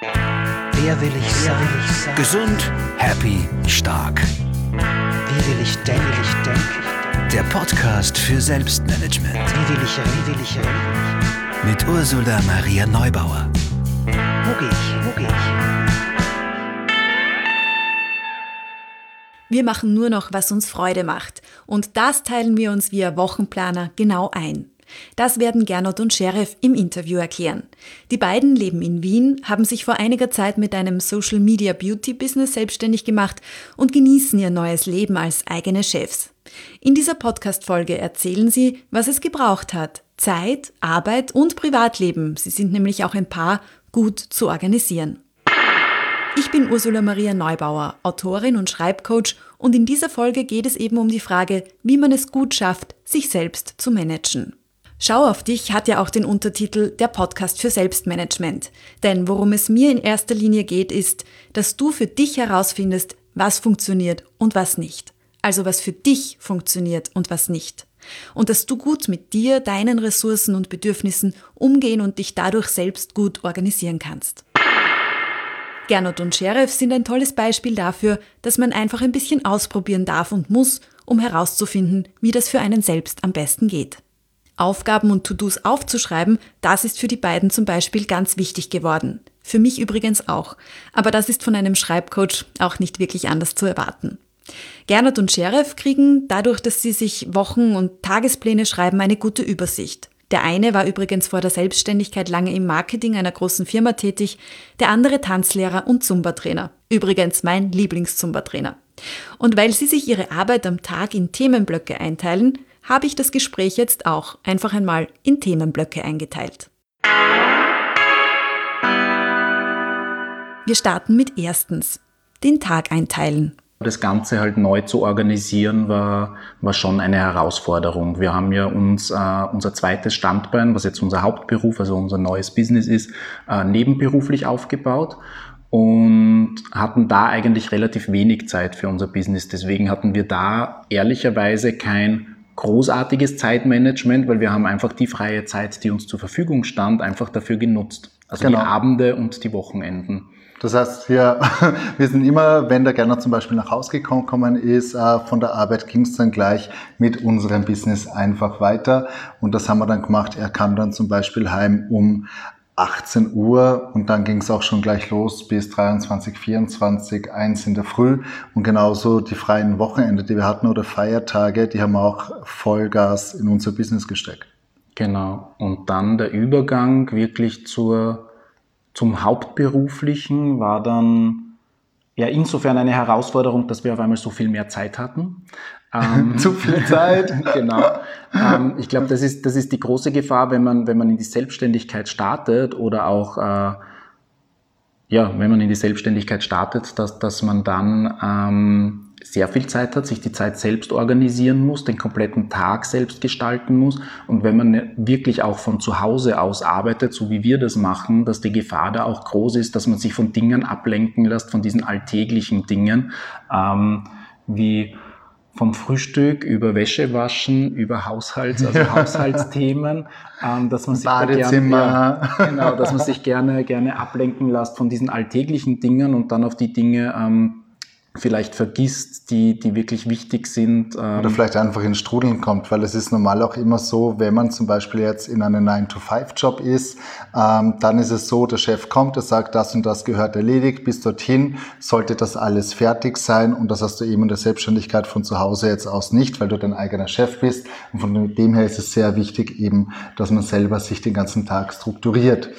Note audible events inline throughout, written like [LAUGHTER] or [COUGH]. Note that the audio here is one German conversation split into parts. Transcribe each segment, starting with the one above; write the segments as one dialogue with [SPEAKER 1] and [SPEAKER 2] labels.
[SPEAKER 1] Wer will ich sein?
[SPEAKER 2] Gesund, happy, stark.
[SPEAKER 1] Wie will ich denken? Wie will ich denken?
[SPEAKER 2] Der Podcast für Selbstmanagement
[SPEAKER 1] Wie will ich reden? Wie will ich reden?
[SPEAKER 2] mit Ursula Maria Neubauer.
[SPEAKER 1] Wo gehe ich? Wo gehe ich?
[SPEAKER 3] Wir machen nur noch, was uns Freude macht. Und das teilen wir uns via Wochenplaner genau ein. Das werden Gernot und Sheriff im Interview erklären. Die beiden leben in Wien, haben sich vor einiger Zeit mit einem Social Media Beauty Business selbstständig gemacht und genießen ihr neues Leben als eigene Chefs. In dieser Podcast-Folge erzählen sie, was es gebraucht hat. Zeit, Arbeit und Privatleben. Sie sind nämlich auch ein Paar gut zu organisieren. Ich bin Ursula Maria Neubauer, Autorin und Schreibcoach und in dieser Folge geht es eben um die Frage, wie man es gut schafft, sich selbst zu managen. Schau auf dich hat ja auch den Untertitel Der Podcast für Selbstmanagement. Denn worum es mir in erster Linie geht, ist, dass du für dich herausfindest, was funktioniert und was nicht. Also was für dich funktioniert und was nicht. Und dass du gut mit dir, deinen Ressourcen und Bedürfnissen umgehen und dich dadurch selbst gut organisieren kannst. Gernot und Sheriff sind ein tolles Beispiel dafür, dass man einfach ein bisschen ausprobieren darf und muss, um herauszufinden, wie das für einen selbst am besten geht. Aufgaben und To-Dos aufzuschreiben, das ist für die beiden zum Beispiel ganz wichtig geworden. Für mich übrigens auch. Aber das ist von einem Schreibcoach auch nicht wirklich anders zu erwarten. Gernot und Sheriff kriegen dadurch, dass sie sich Wochen- und Tagespläne schreiben, eine gute Übersicht. Der eine war übrigens vor der Selbstständigkeit lange im Marketing einer großen Firma tätig, der andere Tanzlehrer und Zumba-Trainer. Übrigens mein Lieblings-Zumba-Trainer. Und weil sie sich ihre Arbeit am Tag in Themenblöcke einteilen, habe ich das Gespräch jetzt auch einfach einmal in Themenblöcke eingeteilt. Wir starten mit erstens, den Tag einteilen.
[SPEAKER 4] Das Ganze halt neu zu organisieren war, war schon eine Herausforderung. Wir haben ja uns äh, unser zweites Standbein, was jetzt unser Hauptberuf, also unser neues Business ist, äh, nebenberuflich aufgebaut und hatten da eigentlich relativ wenig Zeit für unser Business. Deswegen hatten wir da ehrlicherweise kein großartiges Zeitmanagement, weil wir haben einfach die freie Zeit, die uns zur Verfügung stand, einfach dafür genutzt. Also
[SPEAKER 5] Genau.
[SPEAKER 4] die Abende und die Wochenenden.
[SPEAKER 5] Das heißt, wir, [LAUGHS] wir sind immer, wenn der Gerner zum Beispiel nach Hause gekommen ist, äh, von der Arbeit ging es dann gleich mit unserem Business einfach weiter. Und das haben wir dann gemacht. Er kam dann zum Beispiel heim um 18 Uhr und dann ging es auch schon gleich los bis 23, 24, 1 in der Früh. Und genauso die freien Wochenende, die wir hatten oder Feiertage, die haben auch Vollgas in unser Business gesteckt.
[SPEAKER 4] Genau. Und dann der Übergang wirklich zur, zum Hauptberuflichen war dann ja insofern eine Herausforderung, dass wir auf einmal so viel mehr Zeit hatten. Ähm, [LAUGHS]
[SPEAKER 5] Zu viel Zeit. [LAUGHS]
[SPEAKER 4] genau. Ähm, ich glaube, das ist, das ist die große Gefahr, wenn man, wenn man in die Selbstständigkeit startet oder auch, äh, ja, wenn man in die Selbstständigkeit startet, dass, dass man dann ähm, sehr viel Zeit hat, sich die Zeit selbst organisieren muss, den kompletten Tag selbst gestalten muss. Und wenn man wirklich auch von zu Hause aus arbeitet, so wie wir das machen, dass die Gefahr da auch groß ist, dass man sich von Dingen ablenken lässt, von diesen alltäglichen Dingen, ähm, wie vom Frühstück über Wäsche waschen, über Haushalts, also Haushaltsthemen, ähm, dass man sich da
[SPEAKER 5] Badezimmer.
[SPEAKER 4] Gerne, ja, genau, dass man sich gerne, gerne ablenken lässt von diesen alltäglichen Dingen und dann auf die Dinge ähm, vielleicht vergisst, die, die wirklich wichtig sind. Ähm,
[SPEAKER 5] Oder vielleicht einfach in Strudeln kommt, weil es ist normal auch immer so, wenn man zum Beispiel jetzt in einem 9-to-5-Job ist, ähm, dann ist es so, der Chef kommt, er sagt, das und das gehört erledigt, bis dorthin sollte das alles fertig sein und das hast du eben in der Selbstständigkeit von zu Hause jetzt aus nicht, weil du dein eigener Chef bist und von dem her ist es sehr wichtig eben, dass man selber sich den ganzen Tag strukturiert.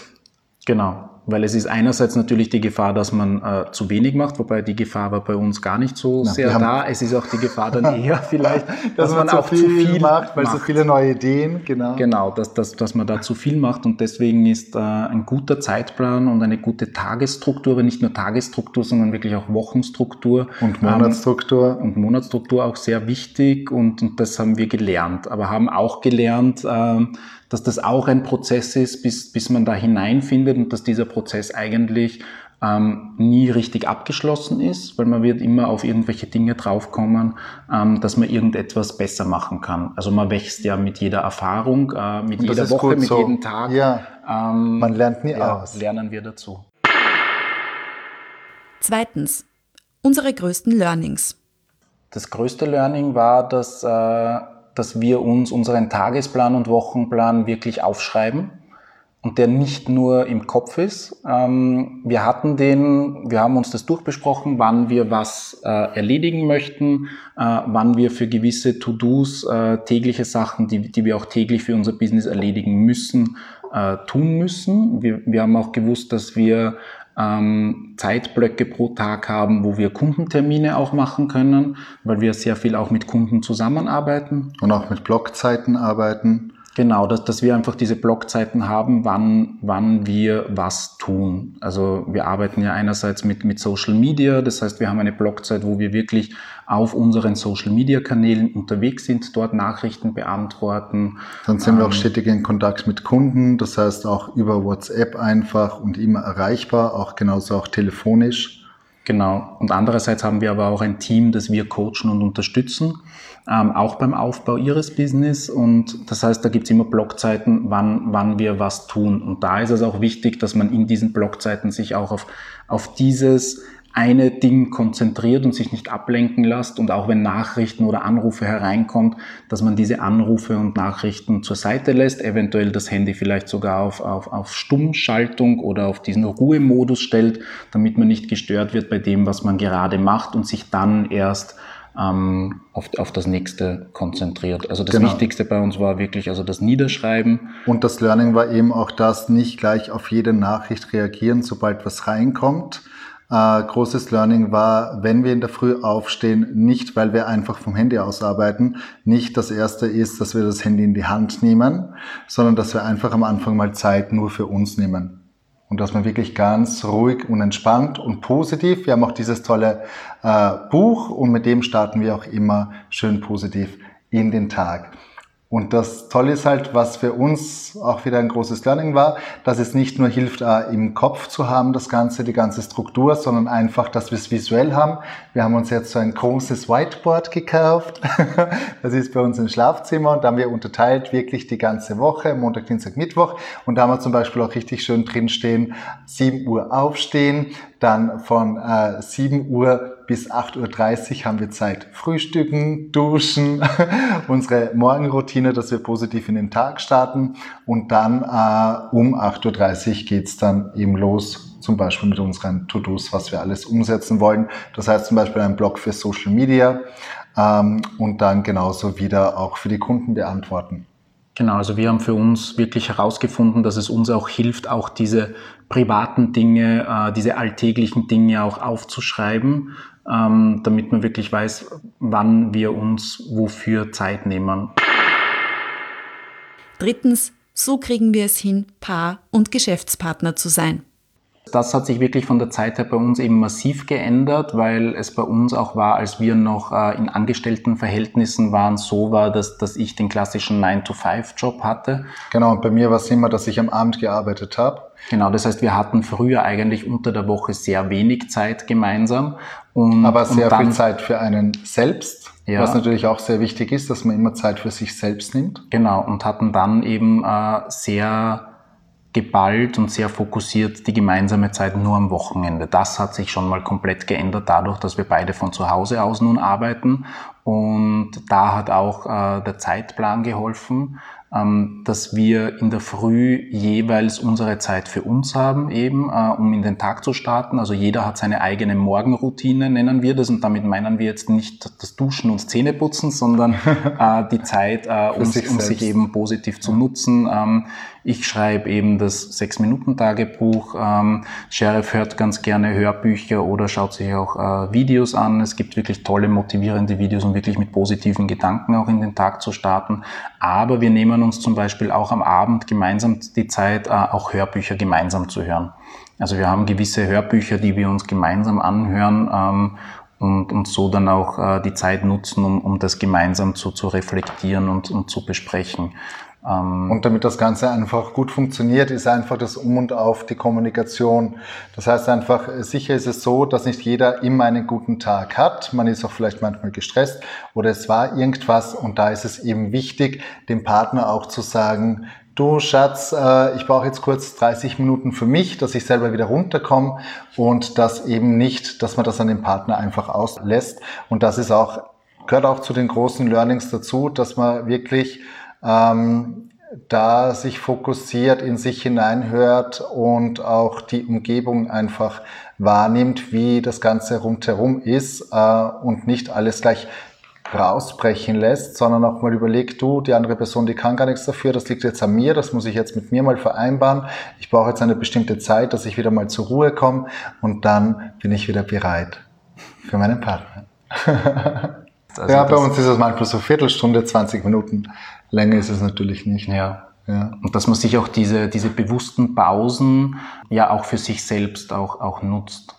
[SPEAKER 4] Genau, weil es ist einerseits natürlich die Gefahr, dass man äh, zu wenig macht, wobei die Gefahr war bei uns gar nicht so
[SPEAKER 5] Na,
[SPEAKER 4] sehr da. Es ist auch die Gefahr dann [LAUGHS] eher vielleicht,
[SPEAKER 5] Dass, man, auch zu viel macht, weil so viele neue Ideen, genau.
[SPEAKER 4] Genau, dass, dass, dass man da zu viel macht und deswegen ist äh, ein guter Zeitplan und eine gute Tagesstruktur, aber nicht nur Tagesstruktur, sondern wirklich auch Wochenstruktur
[SPEAKER 5] Und
[SPEAKER 4] ähm,
[SPEAKER 5] Monatsstruktur.
[SPEAKER 4] und Monatsstruktur auch sehr wichtig und, und das haben wir gelernt, aber haben auch gelernt, ähm, dass das auch ein Prozess ist, bis, bis man da hineinfindet und dass dieser Prozess eigentlich ähm, nie richtig abgeschlossen ist, weil man wird immer auf irgendwelche Dinge draufkommen, ähm, dass man irgendetwas besser machen kann. Also man wächst ja mit jeder Erfahrung, äh, mit jeder Woche, mit
[SPEAKER 5] so.
[SPEAKER 4] jedem Tag.
[SPEAKER 5] Ja.
[SPEAKER 4] Ähm,
[SPEAKER 5] Man lernt nie
[SPEAKER 4] ja,
[SPEAKER 5] aus.
[SPEAKER 4] Lernen wir dazu.
[SPEAKER 3] Zweitens. Unsere größten Learnings.
[SPEAKER 4] Das größte Learning war, dass, äh, dass wir uns unseren Tagesplan und Wochenplan wirklich aufschreiben und der nicht nur im Kopf ist. Ähm, wir hatten den, wir haben uns das durchbesprochen, wann wir was äh, erledigen möchten, äh, wann wir für gewisse To-Dos, äh, tägliche Sachen, die, die wir auch täglich für unser Business erledigen müssen, tun müssen. Wir, wir haben auch gewusst, dass wir ähm, Zeitblöcke pro Tag haben, wo wir Kundentermine auch machen können, weil wir sehr viel auch mit Kunden zusammenarbeiten.
[SPEAKER 5] Und auch mit Blockzeiten arbeiten.
[SPEAKER 4] Genau, dass, dass wir einfach diese Blockzeiten haben, wann, wann wir was tun. Also wir arbeiten ja einerseits mit, mit Social Media, das heißt, wir haben eine Blockzeit, wo wir wirklich auf unseren Social Media Kanälen unterwegs sind, dort Nachrichten beantworten.
[SPEAKER 5] Dann sind ähm, wir auch ähm, stetig in Kontakt mit Kunden, das heißt auch über WhatsApp einfach und immer erreichbar, auch genauso auch telefonisch.
[SPEAKER 4] Genau. Und andererseits haben wir aber auch ein Team, das wir coachen und unterstützen, ähm, auch beim Aufbau ihres Business. Und das heißt, da gibt's immer Blockzeiten, wann, wann wir was tun. Und da ist es auch wichtig, dass man in diesen Blockzeiten sich auch auf, auf dieses eine Ding konzentriert und sich nicht ablenken lässt und auch wenn Nachrichten oder Anrufe hereinkommt, dass man diese Anrufe und Nachrichten zur Seite lässt, eventuell das Handy vielleicht sogar auf, auf, auf Stummschaltung oder auf diesen Ruhemodus stellt, damit man nicht gestört wird bei dem, was man gerade macht und sich dann erst ähm, auf, auf das nächste konzentriert. Also das genau. Wichtigste bei uns war wirklich also das Niederschreiben.
[SPEAKER 5] Und das Learning war eben auch das, nicht gleich auf jede Nachricht reagieren, sobald was reinkommt, äh, großes Learning war, wenn wir in der Früh aufstehen, nicht weil wir einfach vom Handy aus arbeiten, nicht das erste ist, dass wir das Handy in die Hand nehmen, sondern dass wir einfach am Anfang mal Zeit nur für uns nehmen. Und dass man wirklich ganz ruhig und entspannt und positiv, wir haben auch dieses tolle äh, Buch und mit dem starten wir auch immer schön positiv in den Tag. Und das Tolle ist halt, was für uns auch wieder ein großes Learning war, dass es nicht nur hilft, äh, im Kopf zu haben, das Ganze, die ganze Struktur, sondern einfach, dass wir es visuell haben. Wir haben uns jetzt so ein großes Whiteboard gekauft. [LAUGHS] das ist bei uns im Schlafzimmer und da haben wir unterteilt wirklich die ganze Woche, Montag, Dienstag, Mittwoch. Und da haben wir zum Beispiel auch richtig schön drinstehen, 7 Uhr aufstehen, dann von äh, 7 Uhr bis 8.30 Uhr haben wir Zeit. Frühstücken, duschen, [LAUGHS] unsere Morgenroutine, dass wir positiv in den Tag starten. Und dann äh, um 8.30 Uhr geht's dann eben los, zum Beispiel mit unseren To-Dos, was wir alles umsetzen wollen. Das heißt zum Beispiel ein Blog für Social Media ähm, und dann genauso wieder auch für die Kunden beantworten.
[SPEAKER 4] Genau, also wir haben für uns wirklich herausgefunden, dass es uns auch hilft, auch diese privaten Dinge, äh, diese alltäglichen Dinge auch aufzuschreiben, ähm, damit man wirklich weiß, wann wir uns wofür Zeit nehmen.
[SPEAKER 3] Drittens, so kriegen wir es hin, Paar und Geschäftspartner zu sein.
[SPEAKER 4] Das hat sich wirklich von der Zeit her bei uns eben massiv geändert, weil es bei uns auch war, als wir noch äh, in Angestelltenverhältnissen waren, so war, dass, dass ich den klassischen 9-to-5-Job hatte.
[SPEAKER 5] Genau, und bei mir war es immer, dass ich am Abend gearbeitet habe.
[SPEAKER 4] Genau, das heißt, wir hatten früher eigentlich unter der Woche sehr wenig Zeit gemeinsam. Und,
[SPEAKER 5] Aber sehr dann, viel Zeit für einen selbst. Ja. Was natürlich auch sehr wichtig ist, dass man immer Zeit für sich selbst nimmt.
[SPEAKER 4] Genau, und hatten dann eben äh, sehr geballt und sehr fokussiert die gemeinsame Zeit nur am Wochenende. Das hat sich schon mal komplett geändert dadurch, dass wir beide von zu Hause aus nun arbeiten. Und da hat auch äh, der Zeitplan geholfen, dass wir in der Früh jeweils unsere Zeit für uns haben, eben, äh, um in den Tag zu starten. Also jeder hat seine eigene Morgenroutine, nennen wir das. Und damit meinen wir jetzt nicht das Duschen und Zähneputzen, sondern [LAUGHS] äh, die Zeit, äh, um, sich, um sich eben positiv zu nutzen. Ähm, ich schreibe eben das Sechs-Minuten-Tagebuch. Ähm, Sheriff hört ganz gerne Hörbücher oder schaut sich auch äh, Videos an. Es gibt wirklich tolle, motivierende Videos, um wirklich mit positiven Gedanken auch in den Tag zu starten. Aber wir nehmen uns zum Beispiel auch am Abend gemeinsam die Zeit, äh, auch Hörbücher gemeinsam zu hören. Also wir haben gewisse Hörbücher, die wir uns gemeinsam anhören ähm, und, und so dann auch äh, die Zeit nutzen, um, um das gemeinsam zu, zu reflektieren und, und zu besprechen.
[SPEAKER 5] Ähm, und damit das Ganze einfach gut funktioniert, ist einfach das Um und Auf die Kommunikation. Das heißt einfach, sicher ist es so, dass nicht jeder immer einen guten Tag hat. Man ist auch vielleicht manchmal gestresst oder es war irgendwas und da ist es eben wichtig, dem Partner auch zu sagen, du Schatz, äh, ich brauche jetzt kurz 30 Minuten für mich, dass ich selber wieder runterkomme und dass eben nicht, dass man das an den Partner einfach auslässt. Und das ist auch, gehört auch zu den großen Learnings dazu, dass man wirklich ähm, da sich fokussiert, in sich hineinhört und auch die Umgebung einfach wahrnimmt, wie das Ganze rundherum ist äh, und nicht alles gleich rausbrechen lässt, sondern auch mal überlegt, du, die andere Person, die kann gar nichts dafür, das liegt jetzt an mir, das muss ich jetzt mit mir mal vereinbaren. Ich brauche jetzt eine bestimmte Zeit, dass ich wieder mal zur Ruhe komme und dann bin ich wieder bereit für meinen Partner. [LAUGHS] Also ja, bei uns ist es manchmal so Viertelstunde, 20 Minuten. Länger ist es natürlich nicht.
[SPEAKER 4] Ja. ja. Und dass man sich auch diese, diese bewussten Pausen ja auch für sich selbst auch, auch nutzt.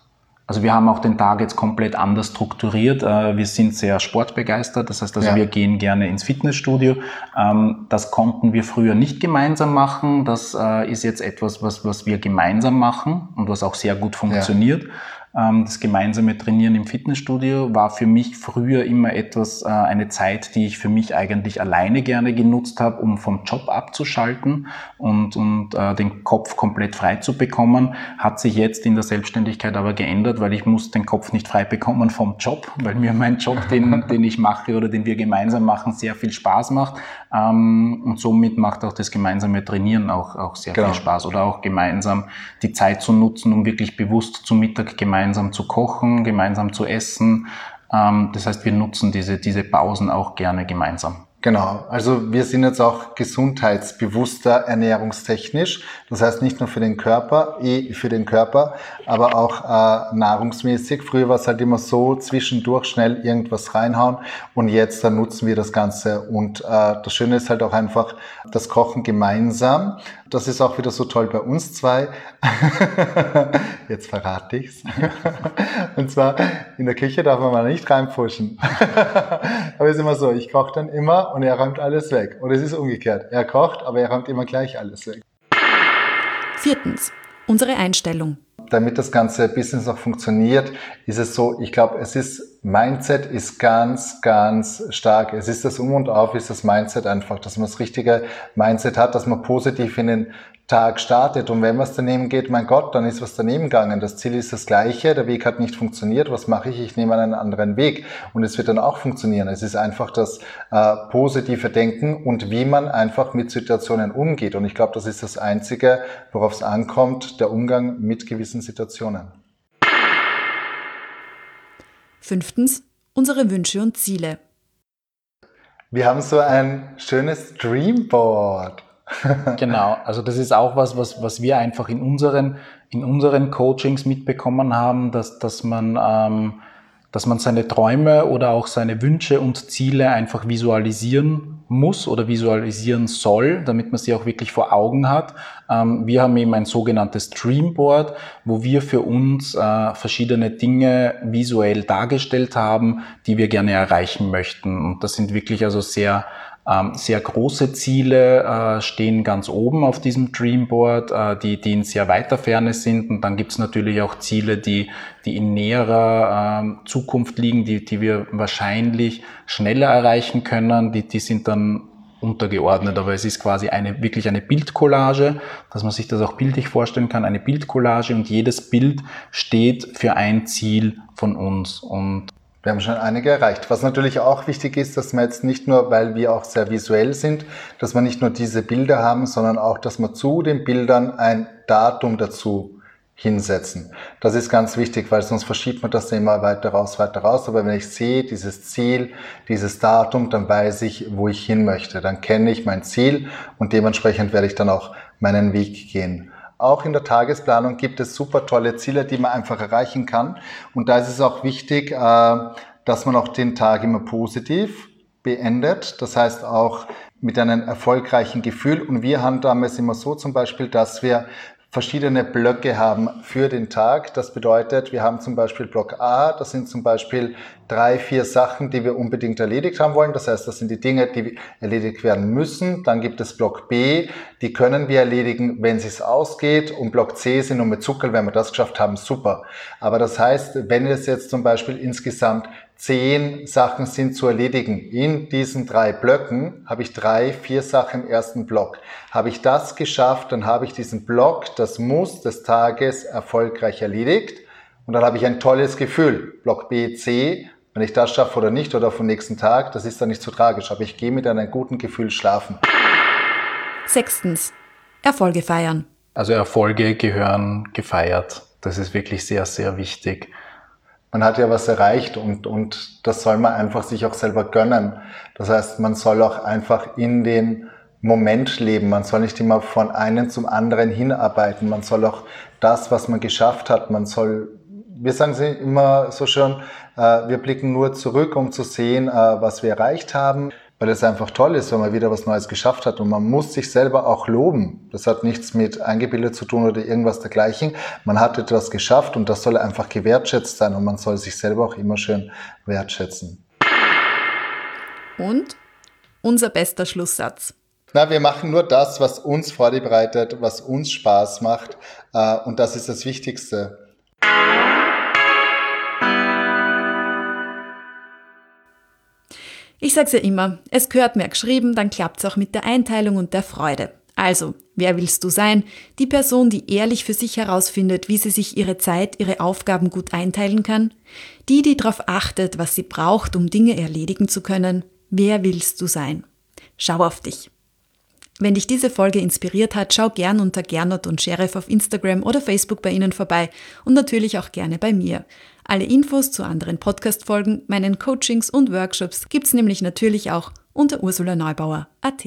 [SPEAKER 4] Also wir haben auch den Tag jetzt komplett anders strukturiert. Äh, wir sind sehr sportbegeistert, das heißt also ja. wir gehen gerne ins Fitnessstudio. Ähm, das konnten wir früher nicht gemeinsam machen. Das äh, ist jetzt etwas, was, was wir gemeinsam machen und was auch sehr gut funktioniert. Ja. Ähm, das gemeinsame Trainieren im Fitnessstudio war für mich früher immer etwas, äh, eine Zeit, die ich für mich eigentlich alleine gerne genutzt habe, um vom Job abzuschalten und, und äh, den Kopf komplett frei zu bekommen. Hat sich jetzt in der Selbstständigkeit aber geändert, weil ich muss den Kopf nicht frei bekommen vom Job, weil mir mein Job, den, [LAUGHS] den ich mache oder den wir gemeinsam machen, sehr viel Spaß macht. Ähm, und somit macht auch das gemeinsame Trainieren auch, auch sehr genau. viel Spaß oder auch gemeinsam die Zeit zu nutzen, um wirklich bewusst zum Mittag gemeinsam gemeinsam zu kochen, gemeinsam zu essen. Ähm, das heißt, wir nutzen diese, diese Pausen auch gerne gemeinsam.
[SPEAKER 5] Genau, also wir sind jetzt auch gesundheitsbewusster ernährungstechnisch. Das heißt nicht nur für den Körper, eh für den Körper, aber auch äh, nahrungsmäßig. Früher war es halt immer so, zwischendurch schnell irgendwas reinhauen und jetzt dann nutzen wir das Ganze. Und äh, das Schöne ist halt auch einfach das Kochen gemeinsam. Das ist auch wieder so toll bei uns zwei. [LAUGHS] Jetzt verrate ich's. [LAUGHS] Und zwar in der Küche darf man mal nicht reinpfuschen. [LAUGHS] aber es ist immer so, ich koche dann immer und er räumt alles weg. Und es ist umgekehrt. Er kocht, aber er räumt immer gleich alles weg.
[SPEAKER 3] Viertens, unsere Einstellung.
[SPEAKER 5] Damit das ganze Business auch funktioniert, ist es so, ich glaube, es ist, Mindset ist ganz, ganz stark. Es ist das Um und Auf, ist das Mindset einfach, dass man das richtige Mindset hat, dass man positiv in den Tag startet und wenn was daneben geht, mein Gott, dann ist was daneben gegangen. Das Ziel ist das gleiche, der Weg hat nicht funktioniert, was mache ich? Ich nehme einen anderen Weg und es wird dann auch funktionieren. Es ist einfach das äh, positive Denken und wie man einfach mit Situationen umgeht und ich glaube, das ist das Einzige, worauf es ankommt, der Umgang mit gewissen Situationen.
[SPEAKER 3] Fünftens, unsere Wünsche und Ziele.
[SPEAKER 5] Wir haben so ein schönes Dreamboard [LAUGHS]
[SPEAKER 4] genau, also das ist auch was, was, was wir einfach in unseren, in unseren Coachings mitbekommen haben, dass, dass man, ähm, dass man seine Träume oder auch seine Wünsche und Ziele einfach visualisieren muss oder visualisieren soll, damit man sie auch wirklich vor Augen hat. Ähm, wir haben eben ein sogenanntes Dreamboard, wo wir für uns äh, verschiedene Dinge visuell dargestellt haben, die wir gerne erreichen möchten. Und das sind wirklich also sehr sehr große Ziele äh, stehen ganz oben auf diesem Dreamboard, äh, die, die in sehr weiter Ferne sind. Und dann gibt es natürlich auch Ziele, die, die in näherer äh, Zukunft liegen, die, die wir wahrscheinlich schneller erreichen können. Die, die sind dann untergeordnet, aber es ist quasi eine, wirklich eine Bildcollage, dass man sich das auch bildlich vorstellen kann, eine Bildcollage und jedes Bild steht für ein Ziel von uns und
[SPEAKER 5] wir haben schon einige erreicht. Was natürlich auch wichtig ist, dass wir jetzt nicht nur, weil wir auch sehr visuell sind, dass wir nicht nur diese Bilder haben, sondern auch, dass wir zu den Bildern ein Datum dazu hinsetzen. Das ist ganz wichtig, weil sonst verschiebt man das immer weiter raus, weiter raus. Aber wenn ich sehe, dieses Ziel, dieses Datum, dann weiß ich, wo ich hin möchte. Dann kenne ich mein Ziel und dementsprechend werde ich dann auch meinen Weg gehen. Auch in der Tagesplanung gibt es super tolle Ziele, die man einfach erreichen kann. Und da ist es auch wichtig, äh, dass man auch den Tag immer positiv beendet. Das heißt auch mit einem erfolgreichen Gefühl. Und wir handhaben es immer so zum Beispiel, dass wir verschiedene Blöcke haben für den Tag. Das bedeutet, wir haben zum Beispiel Block A, das sind zum Beispiel drei, vier Sachen, die wir unbedingt erledigt haben wollen. Das heißt, das sind die Dinge, die erledigt werden müssen. Dann gibt es Block B, die können wir erledigen, wenn es ausgeht. Und Block C sind nur mit Zucker, wenn wir das geschafft haben, super. Aber das heißt, wenn es jetzt zum Beispiel insgesamt zehn Sachen sind zu erledigen. In diesen drei Blöcken habe ich drei, vier Sachen im ersten Block. Habe ich das geschafft, dann habe ich diesen Block, das Muss des Tages erfolgreich erledigt und dann habe ich ein tolles Gefühl. Block B, C, wenn ich das schaffe oder nicht oder vom nächsten Tag, das ist dann nicht so tragisch, aber ich gehe mit einem guten Gefühl schlafen.
[SPEAKER 3] Sechstens. Erfolge feiern.
[SPEAKER 6] Also Erfolge gehören gefeiert. Das ist wirklich sehr, sehr wichtig
[SPEAKER 5] man hat ja was erreicht und, und das soll man einfach sich auch selber gönnen. Das heißt, man soll auch einfach in den Moment leben. Man soll nicht immer von einem zum anderen hinarbeiten. Man soll auch das, was man geschafft hat, man soll, wir sagen sie immer so schön, äh, wir blicken nur zurück, um zu sehen, äh, was wir erreicht haben weil es einfach toll ist, wenn man wieder was Neues geschafft hat. Und man muss sich selber auch loben. Das hat nichts mit eingebildet zu tun oder irgendwas dergleichen. Man hat etwas geschafft und das soll einfach gewertschätzt sein und man soll sich selber auch immer schön wertschätzen.
[SPEAKER 3] Und unser bester Schlusssatz.
[SPEAKER 5] Na, wir machen nur das, was uns Freude bereitet, was uns Spaß macht. Äh, und das ist das Wichtigste.
[SPEAKER 3] Ich sag's ja immer, es gehört mehr geschrieben, dann klappt's auch mit der Einteilung und der Freude. Also, wer willst du sein? Die Person, die ehrlich für sich herausfindet, wie sie sich ihre Zeit, ihre Aufgaben gut einteilen kann? Die, die darauf achtet, was sie braucht, um Dinge erledigen zu können? Wer willst du sein? Schau auf dich. Wenn dich diese Folge inspiriert hat, schau gern unter Gernot und Sheriff auf Instagram oder Facebook bei Ihnen vorbei und natürlich auch gerne bei mir. Alle Infos zu anderen Podcast-Folgen, meinen Coachings und Workshops gibt's nämlich natürlich auch unter ursulaneubauer.at.